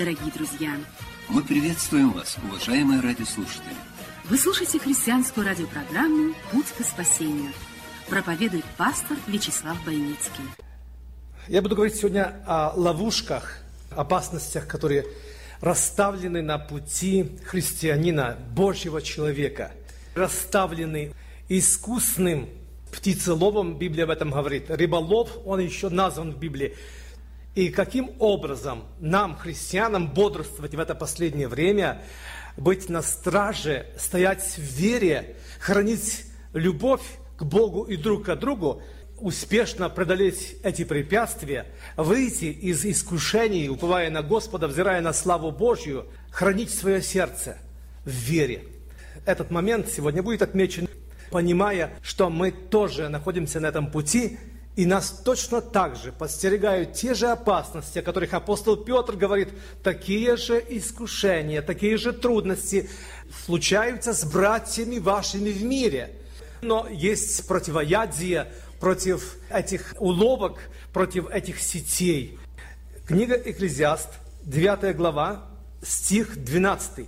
дорогие друзья! Мы приветствуем вас, уважаемые радиослушатели. Вы слушаете христианскую радиопрограмму «Путь к спасению». Проповедует пастор Вячеслав Бойницкий. Я буду говорить сегодня о ловушках, опасностях, которые расставлены на пути христианина, Божьего человека. Расставлены искусным птицеловом, Библия об этом говорит. Рыболов, он еще назван в Библии. И каким образом нам, христианам, бодрствовать в это последнее время, быть на страже, стоять в вере, хранить любовь к Богу и друг к другу, успешно преодолеть эти препятствия, выйти из искушений, уповая на Господа, взирая на славу Божью, хранить свое сердце в вере. Этот момент сегодня будет отмечен, понимая, что мы тоже находимся на этом пути, и нас точно так же подстерегают те же опасности, о которых апостол Петр говорит, такие же искушения, такие же трудности случаются с братьями вашими в мире. Но есть противоядие против этих уловок, против этих сетей. Книга Экклезиаст, 9 глава, стих 12.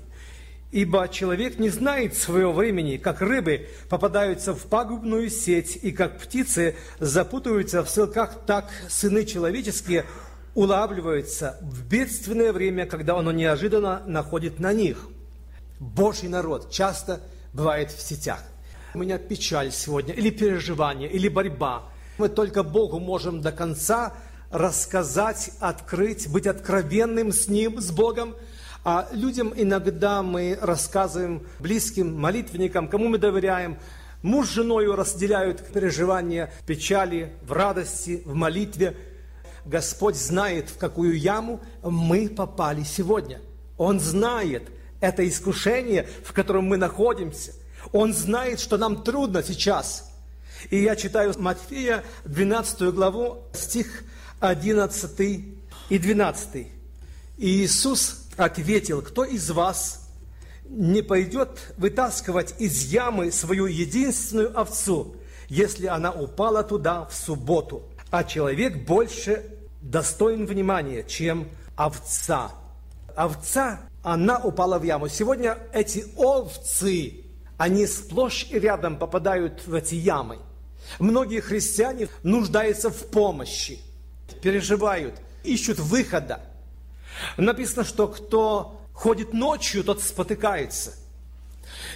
Ибо человек не знает своего времени, как рыбы попадаются в пагубную сеть, и как птицы запутываются в селках, так сыны человеческие улавливаются в бедственное время, когда оно неожиданно находит на них. Божий народ часто бывает в сетях. У меня печаль сегодня, или переживание, или борьба. Мы только Богу можем до конца рассказать, открыть, быть откровенным с Ним, с Богом – а людям иногда мы рассказываем, близким, молитвенникам, кому мы доверяем, муж с женой разделяют переживания, печали, в радости, в молитве. Господь знает, в какую яму мы попали сегодня. Он знает это искушение, в котором мы находимся. Он знает, что нам трудно сейчас. И я читаю Матфея 12 главу, стих 11 и 12. И Иисус ответил, кто из вас не пойдет вытаскивать из ямы свою единственную овцу, если она упала туда в субботу, а человек больше достоин внимания, чем овца. Овца, она упала в яму. Сегодня эти овцы, они сплошь и рядом попадают в эти ямы. Многие христиане нуждаются в помощи, переживают, ищут выхода. Написано, что кто ходит ночью, тот спотыкается.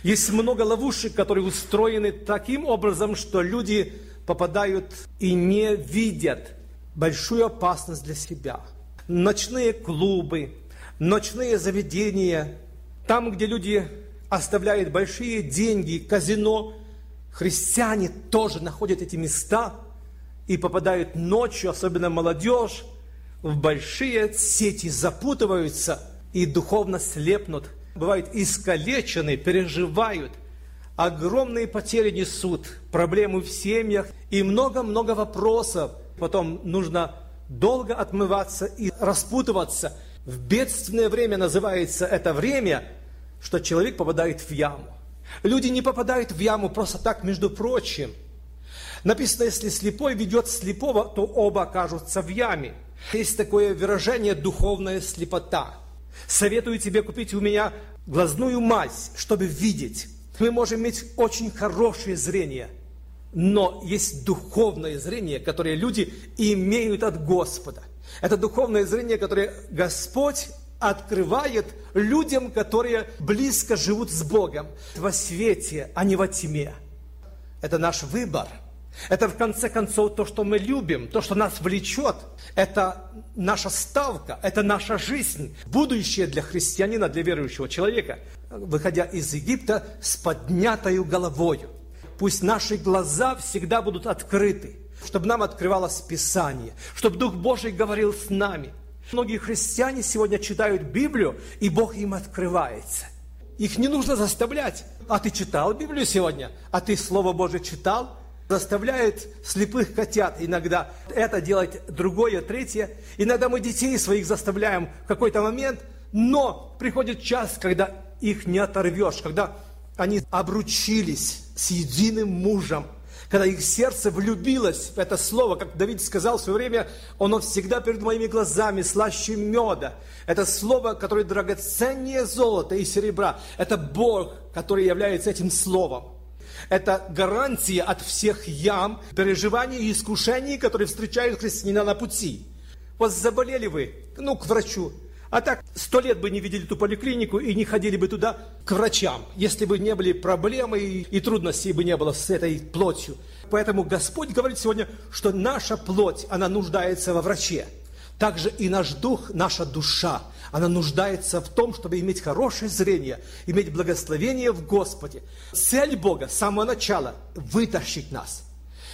Есть много ловушек, которые устроены таким образом, что люди попадают и не видят большую опасность для себя. Ночные клубы, ночные заведения, там, где люди оставляют большие деньги, казино, христиане тоже находят эти места и попадают ночью, особенно молодежь, в большие сети запутываются и духовно слепнут, бывают искалечены, переживают, огромные потери несут, проблемы в семьях и много-много вопросов. Потом нужно долго отмываться и распутываться. В бедственное время называется это время, что человек попадает в яму. Люди не попадают в яму просто так, между прочим. Написано, если слепой ведет слепого, то оба окажутся в яме. Есть такое выражение «духовная слепота». Советую тебе купить у меня глазную мазь, чтобы видеть. Мы можем иметь очень хорошее зрение, но есть духовное зрение, которое люди имеют от Господа. Это духовное зрение, которое Господь открывает людям, которые близко живут с Богом, во свете, а не во тьме. Это наш выбор – это, в конце концов, то, что мы любим, то, что нас влечет. Это наша ставка, это наша жизнь, будущее для христианина, для верующего человека, выходя из Египта с поднятой головою. пусть наши глаза всегда будут открыты, чтобы нам открывалось Писание, чтобы Дух Божий говорил с нами. Многие христиане сегодня читают Библию, и Бог им открывается. Их не нужно заставлять. А ты читал Библию сегодня? А ты Слово Божие читал? Заставляет слепых котят иногда это делать другое, третье. Иногда мы детей своих заставляем в какой-то момент, но приходит час, когда их не оторвешь, когда они обручились с единым мужем, когда их сердце влюбилось в это слово, как Давид сказал в свое время, оно всегда перед моими глазами слаще меда. Это слово, которое драгоценнее золота и серебра. Это Бог, который является этим словом. Это гарантия от всех ям, переживаний и искушений, которые встречают христианина на пути. Вот заболели вы, ну, к врачу, а так, сто лет бы не видели ту поликлинику и не ходили бы туда к врачам, если бы не были проблемы и, и трудностей бы не было с этой плотью. Поэтому Господь говорит сегодня, что наша плоть, она нуждается во враче. Также и наш дух, наша душа, она нуждается в том, чтобы иметь хорошее зрение, иметь благословение в Господе. Цель Бога с самого начала – вытащить нас,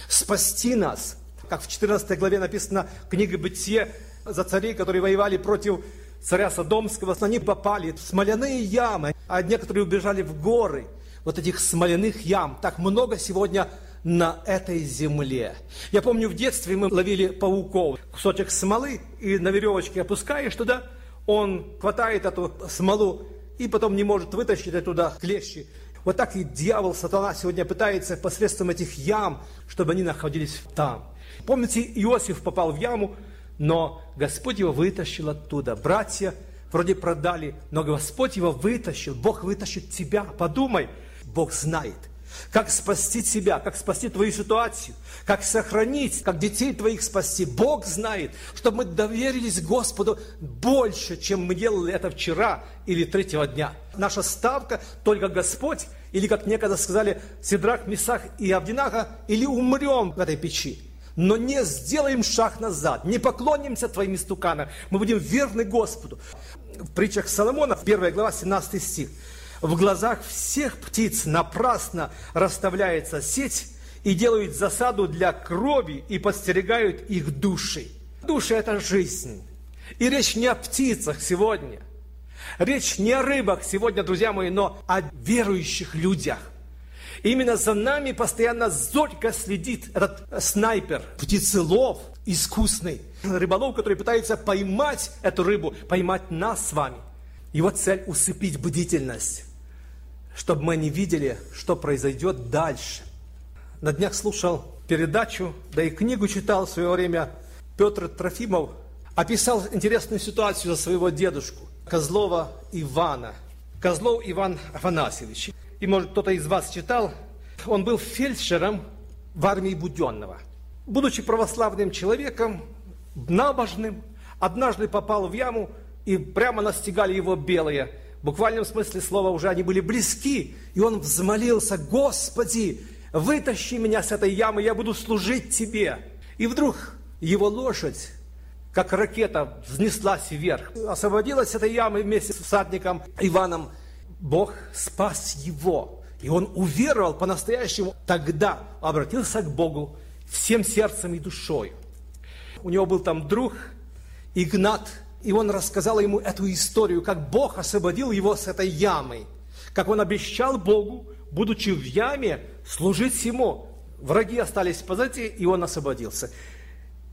спасти нас. Как в 14 главе написано, книга Бытие за царей, которые воевали против царя Содомского, они попали в смоляные ямы, а некоторые убежали в горы. Вот этих смоляных ям так много сегодня на этой земле. Я помню, в детстве мы ловили пауков, кусочек смолы, и на веревочке опускаешь туда, он хватает эту смолу и потом не может вытащить оттуда клещи. Вот так и дьявол, сатана сегодня пытается посредством этих ям, чтобы они находились там. Помните, Иосиф попал в яму, но Господь его вытащил оттуда. Братья вроде продали, но Господь его вытащил. Бог вытащит тебя. Подумай, Бог знает, как спасти тебя, как спасти твою ситуацию, как сохранить, как детей твоих спасти. Бог знает, чтобы мы доверились Господу больше, чем мы делали это вчера или третьего дня. Наша ставка только Господь, или, как некогда сказали Сидрах, Месах и Авдинаха, или умрем в этой печи но не сделаем шаг назад, не поклонимся твоим истуканам, мы будем верны Господу. В притчах Соломона, 1 глава, 17 стих. В глазах всех птиц напрасно расставляется сеть и делают засаду для крови и подстерегают их души. Души – это жизнь. И речь не о птицах сегодня. Речь не о рыбах сегодня, друзья мои, но о верующих людях. Именно за нами постоянно зорько следит этот снайпер, птицелов искусный, рыболов, который пытается поймать эту рыбу, поймать нас с вами. Его цель – усыпить бдительность, чтобы мы не видели, что произойдет дальше. На днях слушал передачу, да и книгу читал в свое время. Петр Трофимов описал интересную ситуацию за своего дедушку, Козлова Ивана. Козлов Иван Афанасьевич и, может, кто-то из вас читал, он был фельдшером в армии Буденного. Будучи православным человеком, набожным, однажды попал в яму, и прямо настигали его белые. Буквальном смысле слова уже они были близки, и он взмолился, «Господи, вытащи меня с этой ямы, я буду служить Тебе». И вдруг его лошадь, как ракета, взнеслась вверх, освободилась этой ямы вместе с всадником Иваном – Бог спас его. И он уверовал по-настоящему. Тогда обратился к Богу всем сердцем и душой. У него был там друг Игнат, и он рассказал ему эту историю, как Бог освободил его с этой ямы, как он обещал Богу, будучи в яме, служить ему. Враги остались позади, и он освободился.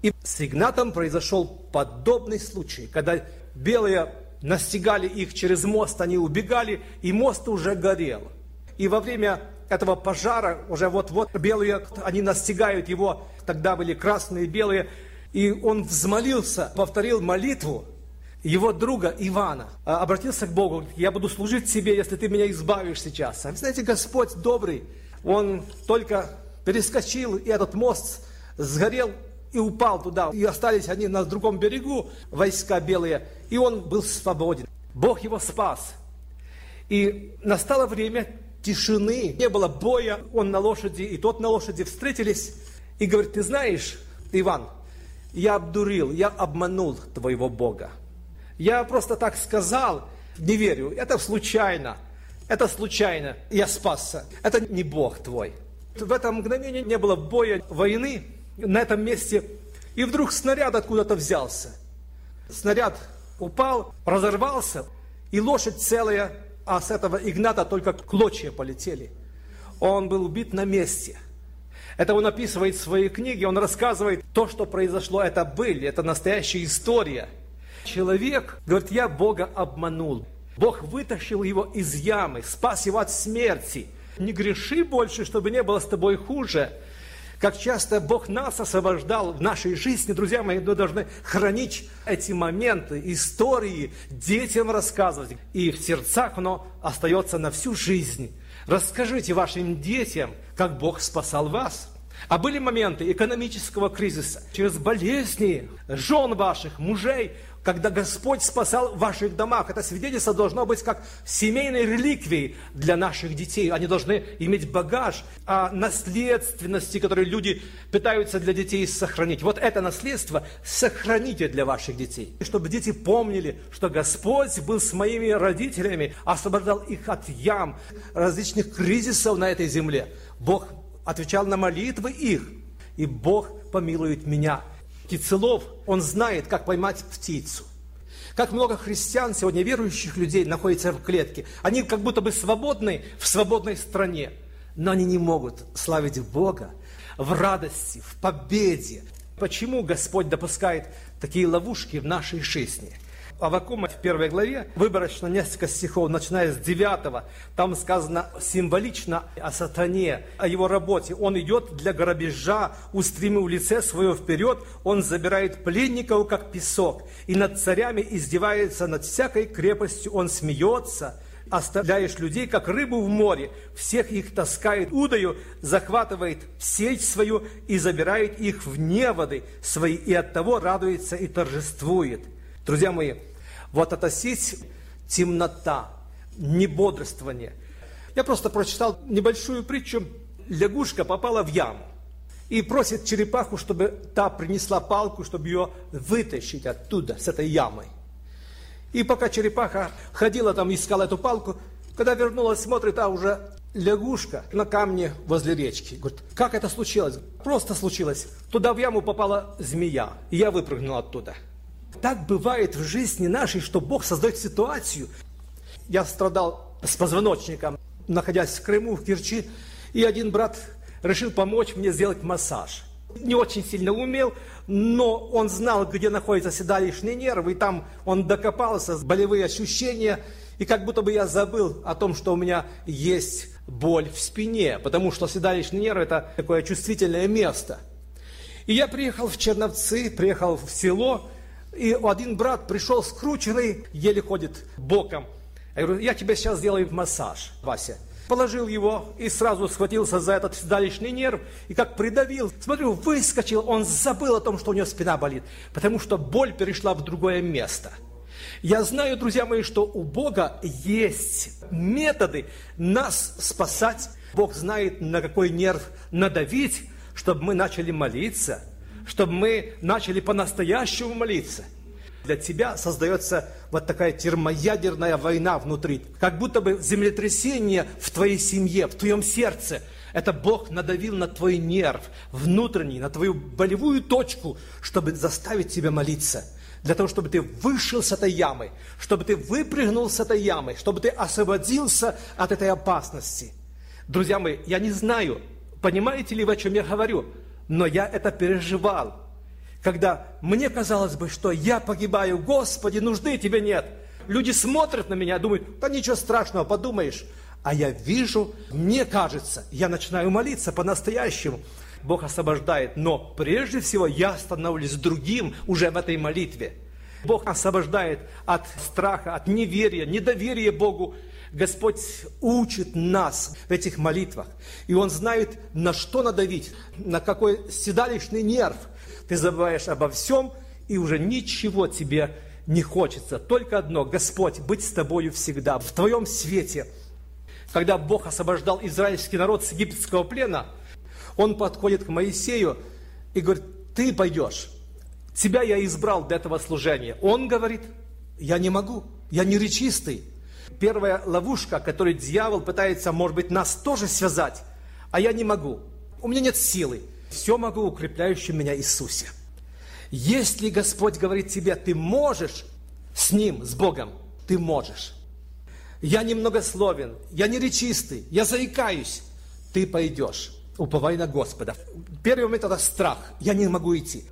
И с Игнатом произошел подобный случай, когда белые настигали их через мост, они убегали, и мост уже горел. И во время этого пожара, уже вот-вот белые, они настигают его, тогда были красные, белые, и он взмолился, повторил молитву его друга Ивана, а, обратился к Богу, я буду служить тебе, если ты меня избавишь сейчас. А вы знаете, Господь добрый, он только перескочил, и этот мост сгорел, и упал туда. И остались они на другом берегу, войска белые, и он был свободен. Бог его спас. И настало время тишины, не было боя, он на лошади, и тот на лошади встретились, и говорит, ты знаешь, Иван, я обдурил, я обманул твоего Бога. Я просто так сказал, не верю, это случайно, это случайно, я спасся, это не Бог твой. В это мгновение не было боя, войны на этом месте. И вдруг снаряд откуда-то взялся. Снаряд упал, разорвался, и лошадь целая, а с этого Игната только клочья полетели. Он был убит на месте. Это он описывает в своей книге, он рассказывает то, что произошло, это были, это настоящая история. Человек говорит, я Бога обманул. Бог вытащил его из ямы, спас его от смерти. Не греши больше, чтобы не было с тобой хуже. Как часто Бог нас освобождал в нашей жизни, друзья мои, мы должны хранить эти моменты, истории, детям рассказывать. И в сердцах оно остается на всю жизнь. Расскажите вашим детям, как Бог спасал вас. А были моменты экономического кризиса, через болезни жен ваших, мужей, когда Господь спасал в ваших домах. Это свидетельство должно быть как семейной реликвией для наших детей. Они должны иметь багаж о наследственности, которую люди пытаются для детей сохранить. Вот это наследство сохраните для ваших детей. Чтобы дети помнили, что Господь был с моими родителями, освобождал их от ям, различных кризисов на этой земле. Бог отвечал на молитвы их, и Бог помилует меня птицелов, он знает, как поймать птицу. Как много христиан сегодня, верующих людей, находятся в клетке. Они как будто бы свободны в свободной стране, но они не могут славить Бога в радости, в победе. Почему Господь допускает такие ловушки в нашей жизни – Авакума в первой главе, выборочно несколько стихов, начиная с 9, там сказано символично о сатане, о его работе. Он идет для грабежа, устремив лице свое вперед, он забирает пленников, как песок, и над царями издевается, над всякой крепостью. Он смеется, оставляешь людей, как рыбу в море, всех их таскает удою, захватывает сеть свою и забирает их в неводы свои, и от того радуется и торжествует. Друзья мои, вот эта сеть – темнота, небодрствование. Я просто прочитал небольшую притчу. Лягушка попала в яму и просит черепаху, чтобы та принесла палку, чтобы ее вытащить оттуда, с этой ямы. И пока черепаха ходила там, искала эту палку, когда вернулась, смотрит, а уже лягушка на камне возле речки. Говорит, как это случилось? Просто случилось. Туда в яму попала змея, и я выпрыгнул оттуда. Так бывает в жизни нашей, что Бог создает ситуацию. Я страдал с позвоночником, находясь в Крыму, в Керчи, и один брат решил помочь мне сделать массаж. Не очень сильно умел, но он знал, где находятся седалищные нервы, и там он докопался, болевые ощущения, и как будто бы я забыл о том, что у меня есть боль в спине, потому что седалищный нерв – это такое чувствительное место. И я приехал в Черновцы, приехал в село, и один брат пришел скрученный, еле ходит боком. Я говорю, я тебе сейчас сделаю массаж, Вася. Положил его и сразу схватился за этот седалищный нерв и как придавил. Смотрю, выскочил, он забыл о том, что у него спина болит, потому что боль перешла в другое место. Я знаю, друзья мои, что у Бога есть методы нас спасать. Бог знает, на какой нерв надавить, чтобы мы начали молиться – чтобы мы начали по-настоящему молиться. Для тебя создается вот такая термоядерная война внутри. Как будто бы землетрясение в твоей семье, в твоем сердце. Это Бог надавил на твой нерв внутренний, на твою болевую точку, чтобы заставить тебя молиться. Для того, чтобы ты вышел с этой ямы, чтобы ты выпрыгнул с этой ямы, чтобы ты освободился от этой опасности. Друзья мои, я не знаю, понимаете ли вы, о чем я говорю, но я это переживал. Когда мне казалось бы, что я погибаю, Господи, нужды тебе нет. Люди смотрят на меня, думают, да ничего страшного, подумаешь. А я вижу, мне кажется, я начинаю молиться по-настоящему. Бог освобождает, но прежде всего я становлюсь другим уже в этой молитве. Бог освобождает от страха, от неверия, недоверия Богу, Господь учит нас в этих молитвах. И Он знает, на что надавить, на какой седалищный нерв. Ты забываешь обо всем, и уже ничего тебе не хочется. Только одно, Господь, быть с тобою всегда, в твоем свете. Когда Бог освобождал израильский народ с египетского плена, Он подходит к Моисею и говорит, ты пойдешь, тебя я избрал для этого служения. Он говорит, я не могу, я не речистый, первая ловушка, которой дьявол пытается, может быть, нас тоже связать. а я не могу. У меня нет силы. Все могу укрепляющим меня Иисусе. Если Господь говорит тебе, ты можешь с Ним, с Богом, ты можешь. Я немногословен, я не речистый, я заикаюсь. Ты пойдешь, уповай на Господа. Первый момент – это страх. Я не могу идти.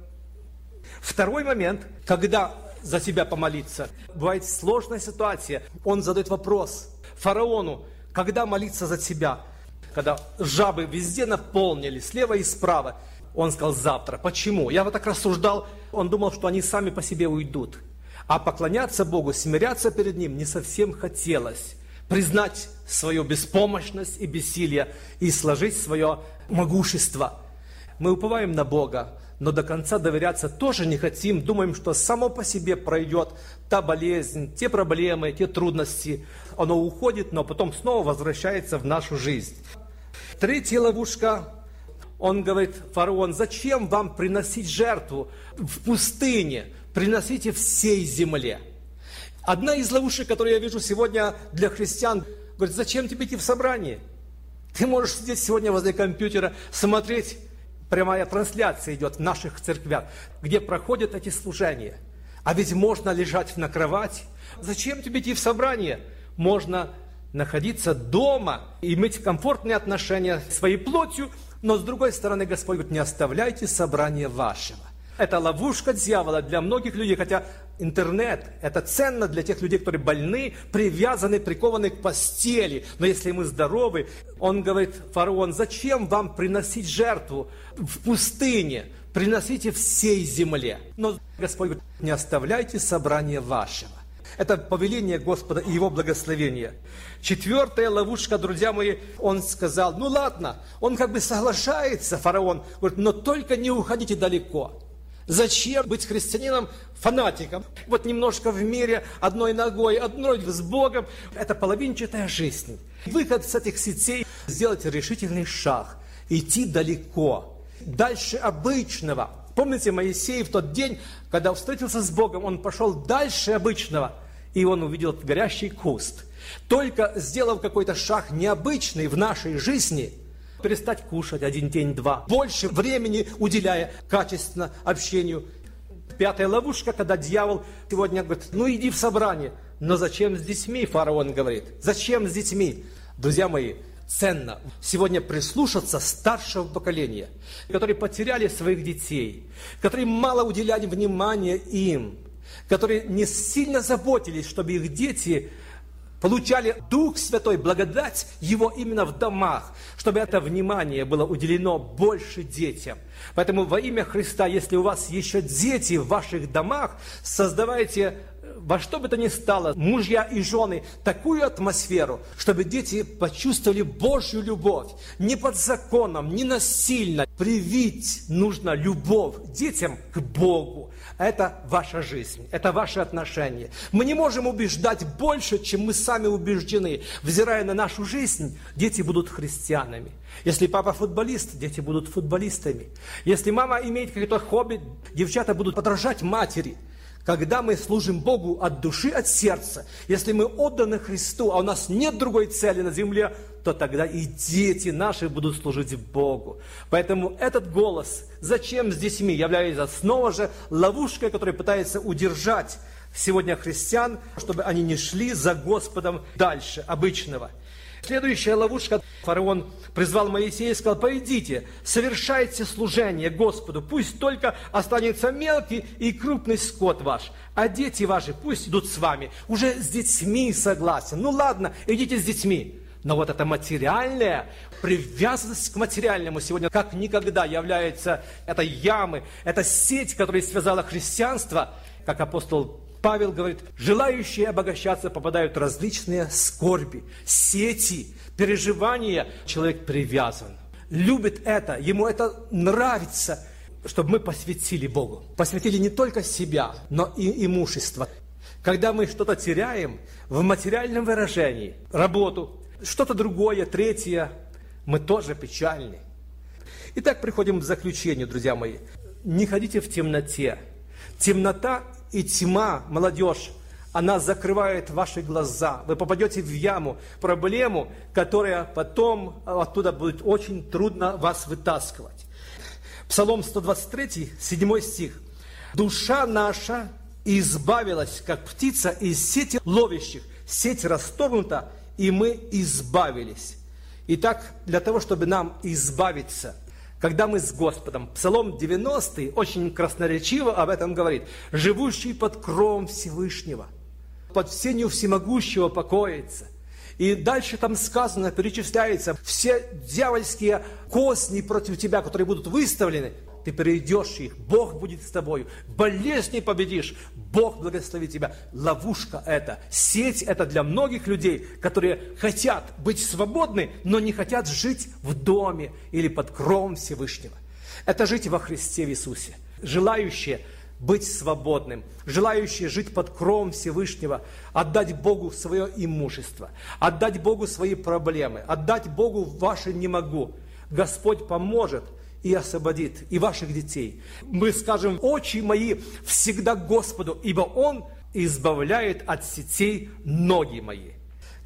Второй момент, когда за себя помолиться. Бывает сложная ситуация. Он задает вопрос фараону, когда молиться за себя? Когда жабы везде наполнили, слева и справа. Он сказал завтра. Почему? Я вот так рассуждал. Он думал, что они сами по себе уйдут. А поклоняться Богу, смиряться перед Ним не совсем хотелось. Признать свою беспомощность и бессилие и сложить свое могущество. Мы уповаем на Бога, но до конца доверяться тоже не хотим. Думаем, что само по себе пройдет та болезнь, те проблемы, те трудности. Оно уходит, но потом снова возвращается в нашу жизнь. Третья ловушка. Он говорит, фараон, зачем вам приносить жертву в пустыне? Приносите всей земле. Одна из ловушек, которую я вижу сегодня для христиан, говорит, зачем тебе идти в собрание? Ты можешь сидеть сегодня возле компьютера, смотреть прямая трансляция идет в наших церквях, где проходят эти служения. А ведь можно лежать на кровати. Зачем тебе идти в собрание? Можно находиться дома, иметь комфортные отношения своей плотью, но с другой стороны Господь говорит, не оставляйте собрание вашего. Это ловушка дьявола для многих людей, хотя интернет – это ценно для тех людей, которые больны, привязаны, прикованы к постели. Но если мы здоровы, он говорит, фараон, зачем вам приносить жертву в пустыне? Приносите всей земле. Но Господь говорит, не оставляйте собрание вашего. Это повеление Господа и Его благословение. Четвертая ловушка, друзья мои, он сказал, ну ладно, он как бы соглашается, фараон, говорит, но только не уходите далеко. Зачем быть христианином, фанатиком? Вот немножко в мире, одной ногой, одной с Богом. Это половинчатая жизнь. Выход с этих сетей – сделать решительный шаг, идти далеко, дальше обычного. Помните, Моисей в тот день, когда встретился с Богом, он пошел дальше обычного, и он увидел горящий куст. Только сделав какой-то шаг необычный в нашей жизни – перестать кушать один день, два, больше времени уделяя качественно общению. Пятая ловушка, когда дьявол сегодня говорит, ну иди в собрание. Но зачем с детьми, фараон говорит, зачем с детьми? Друзья мои, ценно сегодня прислушаться старшего поколения, которые потеряли своих детей, которые мало уделяли внимания им, которые не сильно заботились, чтобы их дети получали Дух Святой, благодать Его именно в домах, чтобы это внимание было уделено больше детям. Поэтому во имя Христа, если у вас еще дети в ваших домах, создавайте во что бы то ни стало, мужья и жены, такую атмосферу, чтобы дети почувствовали Божью любовь. Не под законом, не насильно. Привить нужно любовь детям к Богу. Это ваша жизнь, это ваши отношения. Мы не можем убеждать больше, чем мы сами убеждены. Взирая на нашу жизнь, дети будут христианами. Если папа футболист, дети будут футболистами. Если мама имеет какое-то хобби, девчата будут подражать матери – когда мы служим Богу от души, от сердца, если мы отданы Христу, а у нас нет другой цели на земле, то тогда и дети наши будут служить Богу. Поэтому этот голос «Зачем с детьми?» является снова же ловушкой, которая пытается удержать сегодня христиан, чтобы они не шли за Господом дальше обычного. Следующая ловушка. Фараон призвал Моисея и сказал, пойдите, совершайте служение Господу, пусть только останется мелкий и крупный скот ваш, а дети ваши пусть идут с вами. Уже с детьми согласен. Ну ладно, идите с детьми. Но вот эта материальная привязанность к материальному сегодня как никогда является этой ямы, эта сеть, которая связала христианство, как апостол Павел говорит, желающие обогащаться попадают в различные скорби, сети, переживания. Человек привязан, любит это, ему это нравится, чтобы мы посвятили Богу. Посвятили не только себя, но и имущество. Когда мы что-то теряем в материальном выражении, работу, что-то другое, третье, мы тоже печальны. Итак, приходим к заключению, друзья мои. Не ходите в темноте. Темнота и тьма, молодежь, она закрывает ваши глаза. Вы попадете в яму, проблему, которая потом оттуда будет очень трудно вас вытаскивать. Псалом 123, 7 стих. «Душа наша избавилась, как птица из сети ловящих. Сеть расторгнута, и мы избавились». Итак, для того, чтобы нам избавиться – когда мы с Господом. Псалом 90 очень красноречиво об этом говорит. «Живущий под кровом Всевышнего, под сенью всемогущего покоится». И дальше там сказано, перечисляется, все дьявольские косни против тебя, которые будут выставлены, ты перейдешь их, Бог будет с тобой, болезни победишь, Бог благословит тебя. Ловушка это, сеть это для многих людей, которые хотят быть свободны, но не хотят жить в доме или под кровом Всевышнего. Это жить во Христе в Иисусе. Желающие быть свободным, желающие жить под кровом Всевышнего, отдать Богу свое имущество, отдать Богу свои проблемы, отдать Богу ваше не могу. Господь поможет – и освободит и ваших детей. Мы скажем, очи мои всегда Господу, ибо Он избавляет от сетей ноги мои.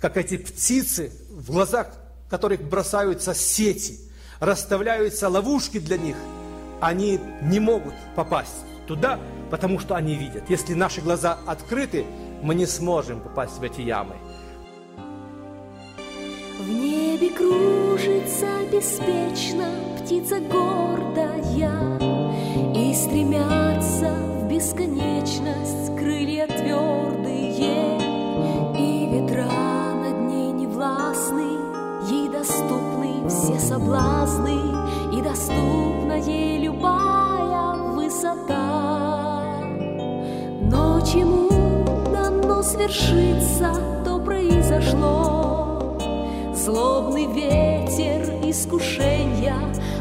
Как эти птицы, в глазах которых бросаются сети, расставляются ловушки для них, они не могут попасть туда, потому что они видят. Если наши глаза открыты, мы не сможем попасть в эти ямы. Небе кружится беспечно птица гордая И стремятся в бесконечность крылья твердые. И ветра над ней не властны Ей доступны все соблазны И доступна ей любая высота. Но чему дано свершиться, то произошло Злобный ветер искушения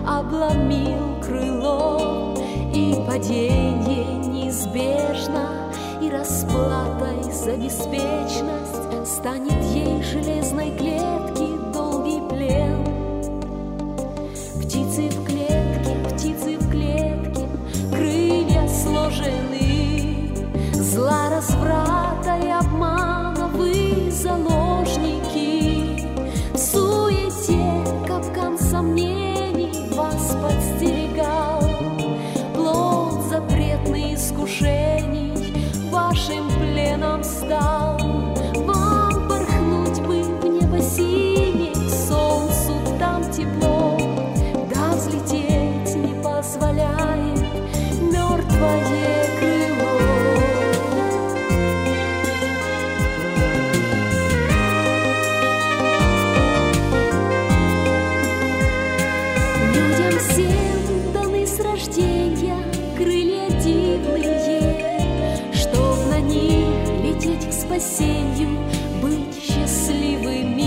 обломил крыло, И падение неизбежно, и расплатой за беспечность Станет ей железной клетки спасенью быть счастливыми.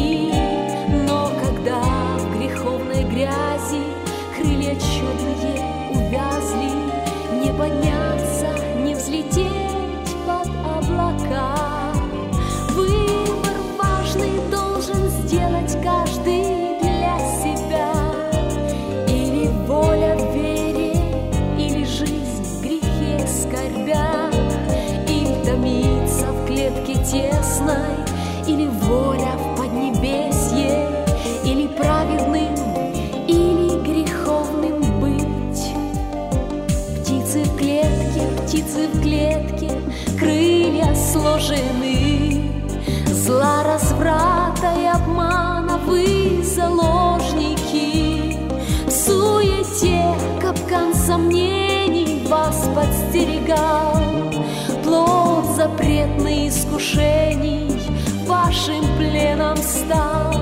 Сложены, Зла, разврата и обмана вы заложники. В суете капкан сомнений вас подстерегал плод запретный искушений вашим пленом стал.